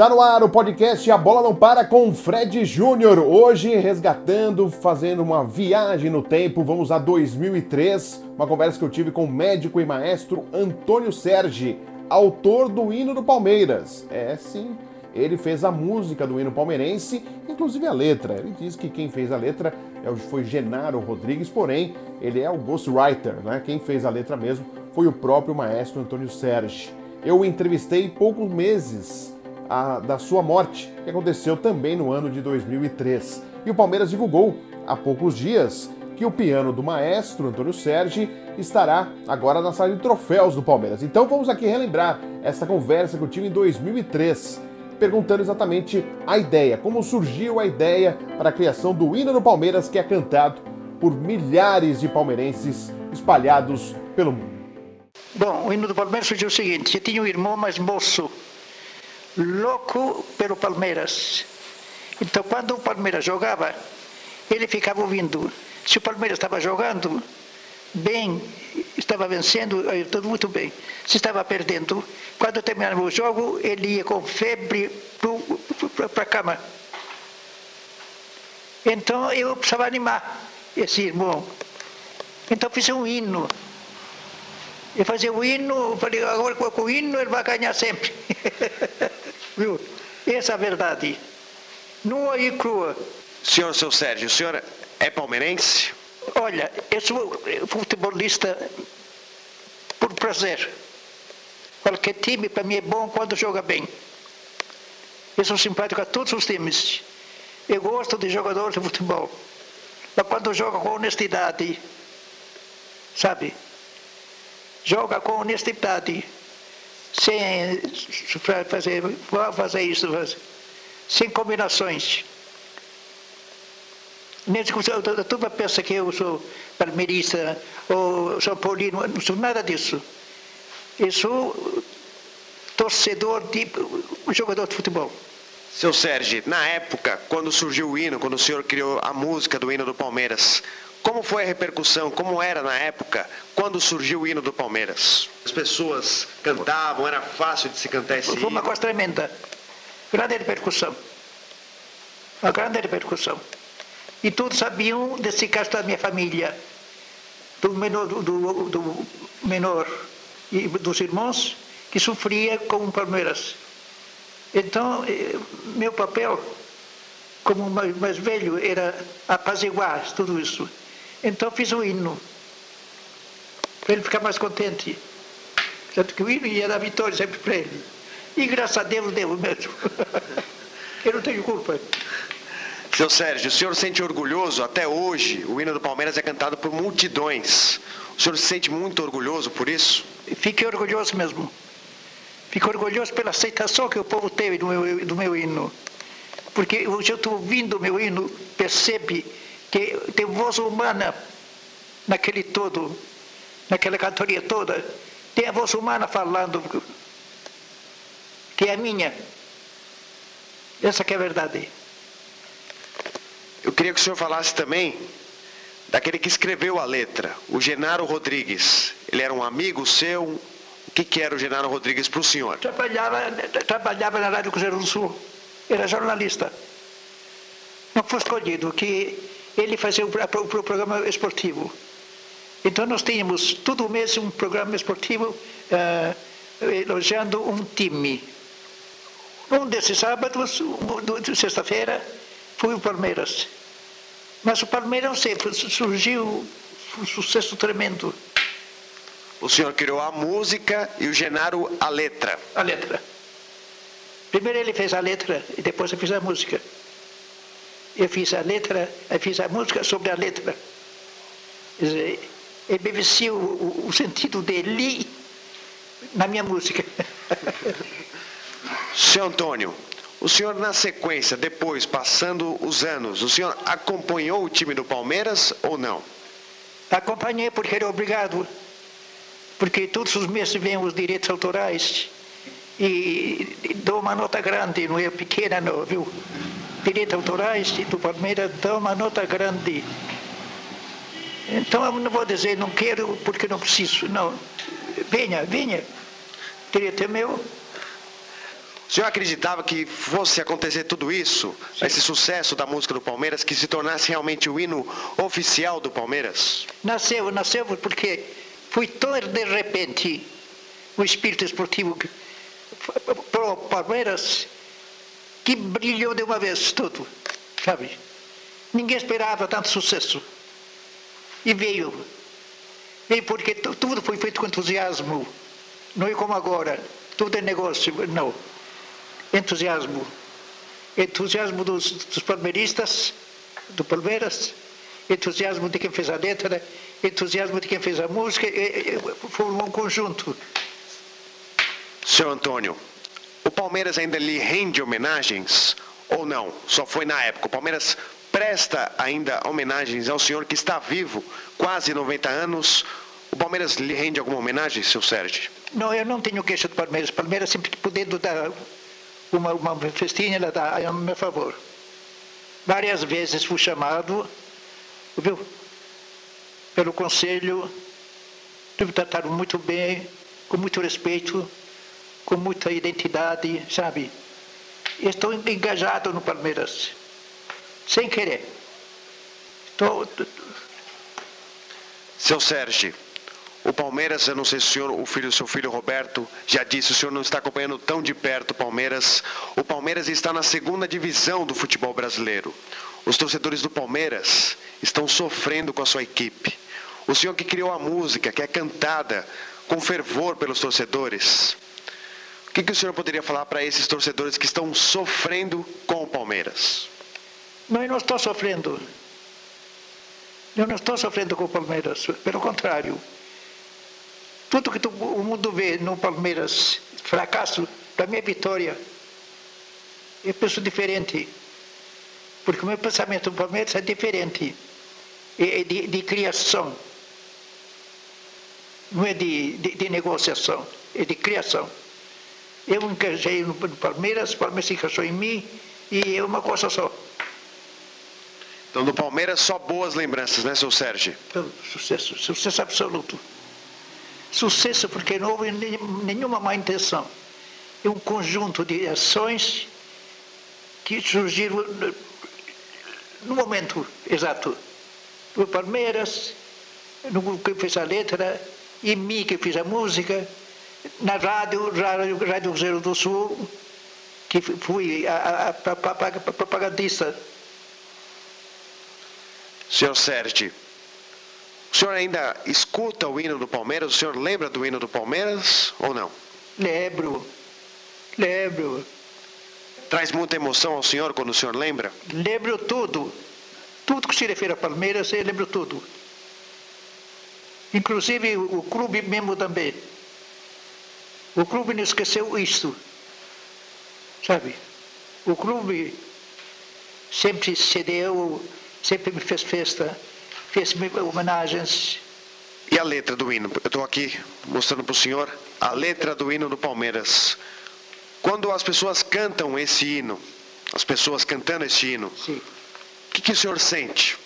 Está no ar o podcast A Bola Não Para com Fred Júnior. Hoje resgatando, fazendo uma viagem no tempo. Vamos a 2003. Uma conversa que eu tive com o médico e maestro Antônio Sergi, autor do hino do Palmeiras. É sim, ele fez a música do hino palmeirense, inclusive a letra. Ele diz que quem fez a letra é foi Genaro Rodrigues, porém ele é o ghostwriter, né? Quem fez a letra mesmo foi o próprio maestro Antônio Sergi. Eu o entrevistei poucos meses a, da sua morte, que aconteceu também no ano de 2003. E o Palmeiras divulgou há poucos dias que o piano do maestro Antônio Sergi estará agora na sala de troféus do Palmeiras. Então vamos aqui relembrar essa conversa que eu tive em 2003, perguntando exatamente a ideia, como surgiu a ideia para a criação do hino do Palmeiras que é cantado por milhares de palmeirenses espalhados pelo mundo. Bom, o hino do Palmeiras surgiu o seguinte: eu tinha um irmão mais moço louco pelo Palmeiras. Então, quando o Palmeiras jogava, ele ficava ouvindo. Se o Palmeiras estava jogando bem, estava vencendo, tudo muito bem. Se estava perdendo, quando terminava o jogo, ele ia com febre para a cama. Então, eu precisava animar esse irmão. Então, fiz um hino. Eu fazia o hino, falei, agora com o hino ele vai ganhar sempre. Viu? Essa é a verdade. Nua e crua. Senhor, seu Sérgio, o senhor é palmeirense? Olha, eu sou futebolista por prazer. Qualquer time para mim é bom quando joga bem. Eu sou simpático a todos os times. Eu gosto de jogadores de futebol. Mas quando joga com honestidade, sabe? Joga com honestidade sem fazer, fazer isso, sem combinações. A turma pensa que eu sou palmeirista ou São Paulino, não sou nada disso. Eu sou torcedor de jogador de futebol. Seu Sérgio, na época, quando surgiu o hino, quando o senhor criou a música do hino do Palmeiras, como foi a repercussão? Como era na época, quando surgiu o hino do Palmeiras? As pessoas cantavam, era fácil de se cantar esse hino? Foi uma coisa tremenda. Grande repercussão. Uma grande repercussão. E todos sabiam desse caso da minha família, do menor, do, do, do menor e dos irmãos, que sofria com o Palmeiras. Então, eh, meu papel como mais, mais velho era apaziguar tudo isso. Então fiz um hino, para ele ficar mais contente. Tanto que o hino ia dar vitória sempre para ele. E graças a Deus deu mesmo. Eu não tenho culpa. Seu Sérgio, o senhor se sente orgulhoso? Até hoje, o hino do Palmeiras é cantado por multidões. O senhor se sente muito orgulhoso por isso? Fiquei orgulhoso mesmo. Fico orgulhoso pela aceitação que o povo teve do meu, do meu hino. Porque hoje eu estou ouvindo o meu hino, percebe que tem voz humana naquele todo, naquela cantoria toda. Tem a voz humana falando, que é a minha. Essa que é a verdade. Eu queria que o senhor falasse também daquele que escreveu a letra, o Genaro Rodrigues. Ele era um amigo seu? O que, que era o Genaro Rodrigues para o senhor? Trabalhava, trabalhava na Rádio Cruzeiro do Sul. Era jornalista. Não foi escolhido, que ele fazia o, o, programa esportivo. Então nós tínhamos todo mês um programa esportivo uh, elogiando um time. Um desses sábados, um, sexta-feira, foi o Palmeiras. Mas o Palmeiras sempre surgiu um sucesso tremendo. O senhor criou a música e o Genaro a letra. A letra. Primeiro ele fez a letra e depois eu fiz a música. Eu fiz a letra, eu fiz a música sobre a letra. Quer dizer, eu bebeci o, o, o sentido dele na minha música. Seu Antônio, o senhor na sequência, depois, passando os anos, o senhor acompanhou o time do Palmeiras ou não? Acompanhei porque era obrigado. Porque todos os meses vêm os direitos autorais e dou uma nota grande, não é pequena não, viu? Direitos autorais do Palmeiras dão uma nota grande. Então eu não vou dizer não quero porque não preciso, não. Venha, venha. Direito é meu. O senhor acreditava que fosse acontecer tudo isso, Sim. esse sucesso da música do Palmeiras, que se tornasse realmente o hino oficial do Palmeiras? Nasceu, nasceu porque foi tão de repente o espírito esportivo para o Palmeiras que brilhou de uma vez tudo, sabe? Ninguém esperava tanto sucesso. E veio. Veio porque tudo foi feito com entusiasmo. Não é como agora. Tudo é negócio. Não entusiasmo. Entusiasmo dos, dos palmeiristas, do Palmeiras, entusiasmo de quem fez a letra, entusiasmo de quem fez a música, formou um conjunto. Senhor Antônio, Palmeiras ainda lhe rende homenagens ou não? Só foi na época. O Palmeiras presta ainda homenagens ao senhor que está vivo, quase 90 anos. O Palmeiras lhe rende alguma homenagem, seu Sérgio? Não, eu não tenho queixa do Palmeiras. O Palmeiras sempre podendo dar uma, uma festinha ela dá a meu favor. Várias vezes fui chamado, viu, pelo conselho, me trataram muito bem, com muito respeito, com muita identidade, sabe? Estou engajado no Palmeiras, sem querer. Estou... Seu Sérgio, o Palmeiras, eu não sei se o senhor, o filho, seu filho Roberto, já disse, o senhor não está acompanhando tão de perto o Palmeiras. O Palmeiras está na segunda divisão do futebol brasileiro. Os torcedores do Palmeiras estão sofrendo com a sua equipe. O senhor que criou a música, que é cantada com fervor pelos torcedores. O que, que o senhor poderia falar para esses torcedores que estão sofrendo com o Palmeiras? Eu não estou sofrendo. Eu não estou sofrendo com o Palmeiras. Pelo contrário. Tudo que tu, o mundo vê no Palmeiras, fracasso, para mim é vitória. Eu penso diferente. Porque o meu pensamento no Palmeiras é diferente. É de, de criação. Não é de, de, de, negociação, é de criação. Eu me engajei no, Palmeiras, o Palmeiras se encaixou em mim e é uma coisa só. Então, do Palmeiras, só boas lembranças, né, seu Sérgio? Sucesso, sucesso absoluto. Sucesso porque não houve nenhuma má intenção. É um conjunto de ações que surgiram no momento exato. O Palmeiras, no grupo que fez a letra, e mim que fiz a música, na rádio, rádio, rádio do Sul, que fui a, a, a propagandista. Senhor Sérgio, o senhor ainda escuta o hino do Palmeiras? O senhor lembra do hino do Palmeiras ou não? Lembro, lembro. Traz muita emoção ao senhor quando o senhor lembra? Lembro tudo. Tudo que se refere a Palmeiras, eu lembro tudo. Inclusive o clube mesmo também. O clube não esqueceu isto. Sabe? O clube sempre cedeu, sempre me fez festa fez homenagens. E a letra do hino? Eu estou aqui mostrando para o senhor a letra do hino do Palmeiras. Quando as pessoas cantam esse hino, as pessoas cantando esse hino, o que, que o senhor sente?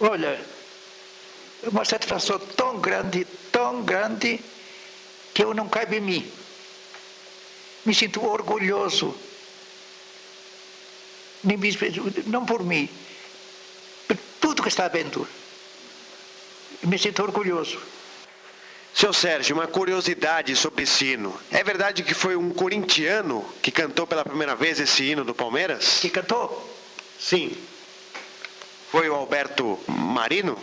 Olha, é uma satisfação tão grande, tão grande, que eu não cabe em mim. Me sinto orgulhoso. Não por mim, tudo que está vendo. Me sinto orgulhoso. Seu Sérgio, uma curiosidade sobre esse hino. É verdade que foi um corintiano que cantou pela primeira vez esse hino do Palmeiras? Que cantou? Sim. Foi o Alberto Marino?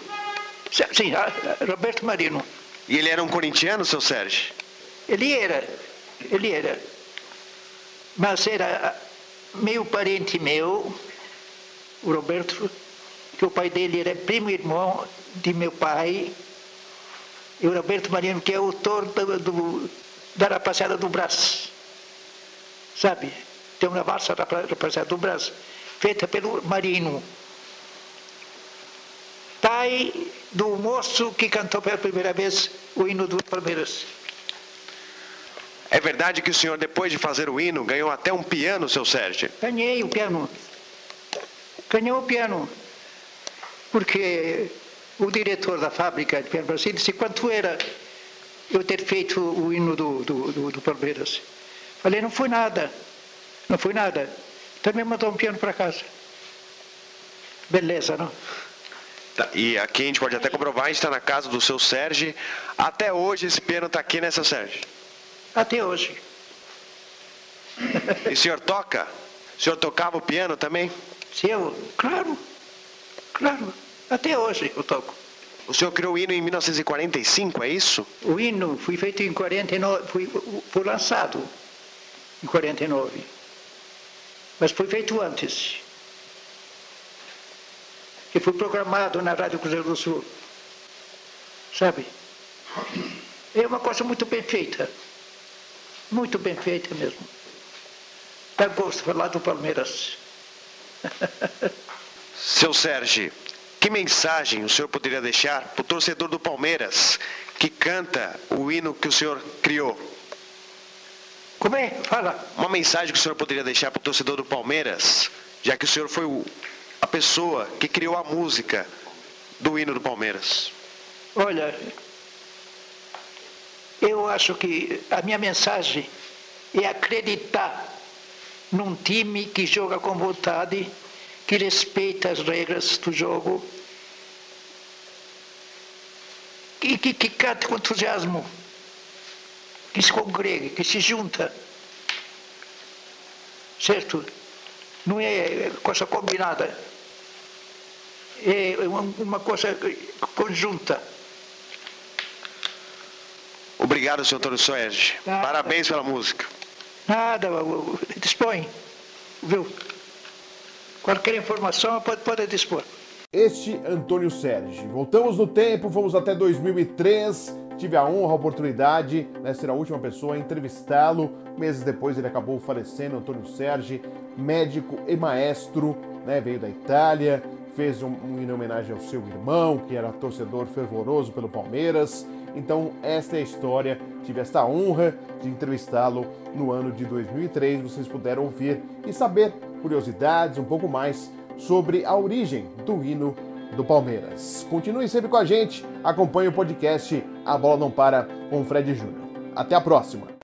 Sim, Roberto Marino. E ele era um corintiano, seu Sérgio? Ele era, ele era. Mas era meio parente meu, o Roberto que o pai dele era primo irmão de meu pai, e o Roberto Marino, que é autor do, do, da rapaziada do Brás. Sabe? Tem uma valsa rapaziada do Brás, feita pelo Marino. Pai do moço que cantou pela primeira vez o hino do Palmeiras. É verdade que o senhor, depois de fazer o hino, ganhou até um piano, seu Sérgio? Ganhei o piano. Ganhei o piano porque o diretor da fábrica de Piano Brasil disse quanto era eu ter feito o hino do, do, do, do Palmeiras. Falei, não foi nada. Não foi nada. Então me mandou um piano para casa. Beleza, não? Tá, e aqui a gente pode até comprovar, a gente está na casa do seu Sérgio. Até hoje esse piano está aqui, né, seu Sérgio? Até hoje. E o senhor toca? O senhor tocava o piano também? Se eu, claro, claro, até hoje eu toco. O senhor criou o hino em 1945, é isso? O hino foi feito em 49, foi, foi lançado em 49. Mas foi feito antes. Que foi programado na Rádio Cruzeiro do Sul. Sabe? É uma coisa muito bem feita. Muito bem feita mesmo. Dá gosto falar do Palmeiras. Seu Sérgio, que mensagem o senhor poderia deixar para o torcedor do Palmeiras que canta o hino que o senhor criou? Como é? Fala. Uma mensagem que o senhor poderia deixar para o torcedor do Palmeiras, já que o senhor foi o, a pessoa que criou a música do hino do Palmeiras. Olha, eu acho que a minha mensagem é acreditar num time que joga com vontade, que respeita as regras do jogo e que, que com entusiasmo, que se congregue, que se junta. Certo? Não é coisa combinada. É uma coisa conjunta. Obrigado, senhor Antônio Soares. Parabéns pela música. Nada, dispõe, viu? Qualquer informação pode, pode dispor. Este Antônio Sérgio. Voltamos no tempo, fomos até 2003. Tive a honra, a oportunidade de né, ser a última pessoa a entrevistá-lo. Meses depois ele acabou falecendo, Antônio Sérgio, médico e maestro, né, veio da Itália, fez um, um em homenagem ao seu irmão, que era torcedor fervoroso pelo Palmeiras. Então, esta é a história. Tive esta honra de entrevistá-lo no ano de 2003. Vocês puderam ouvir e saber curiosidades, um pouco mais sobre a origem do hino do Palmeiras. Continue sempre com a gente, acompanhe o podcast A Bola Não Para com o Fred Júnior. Até a próxima!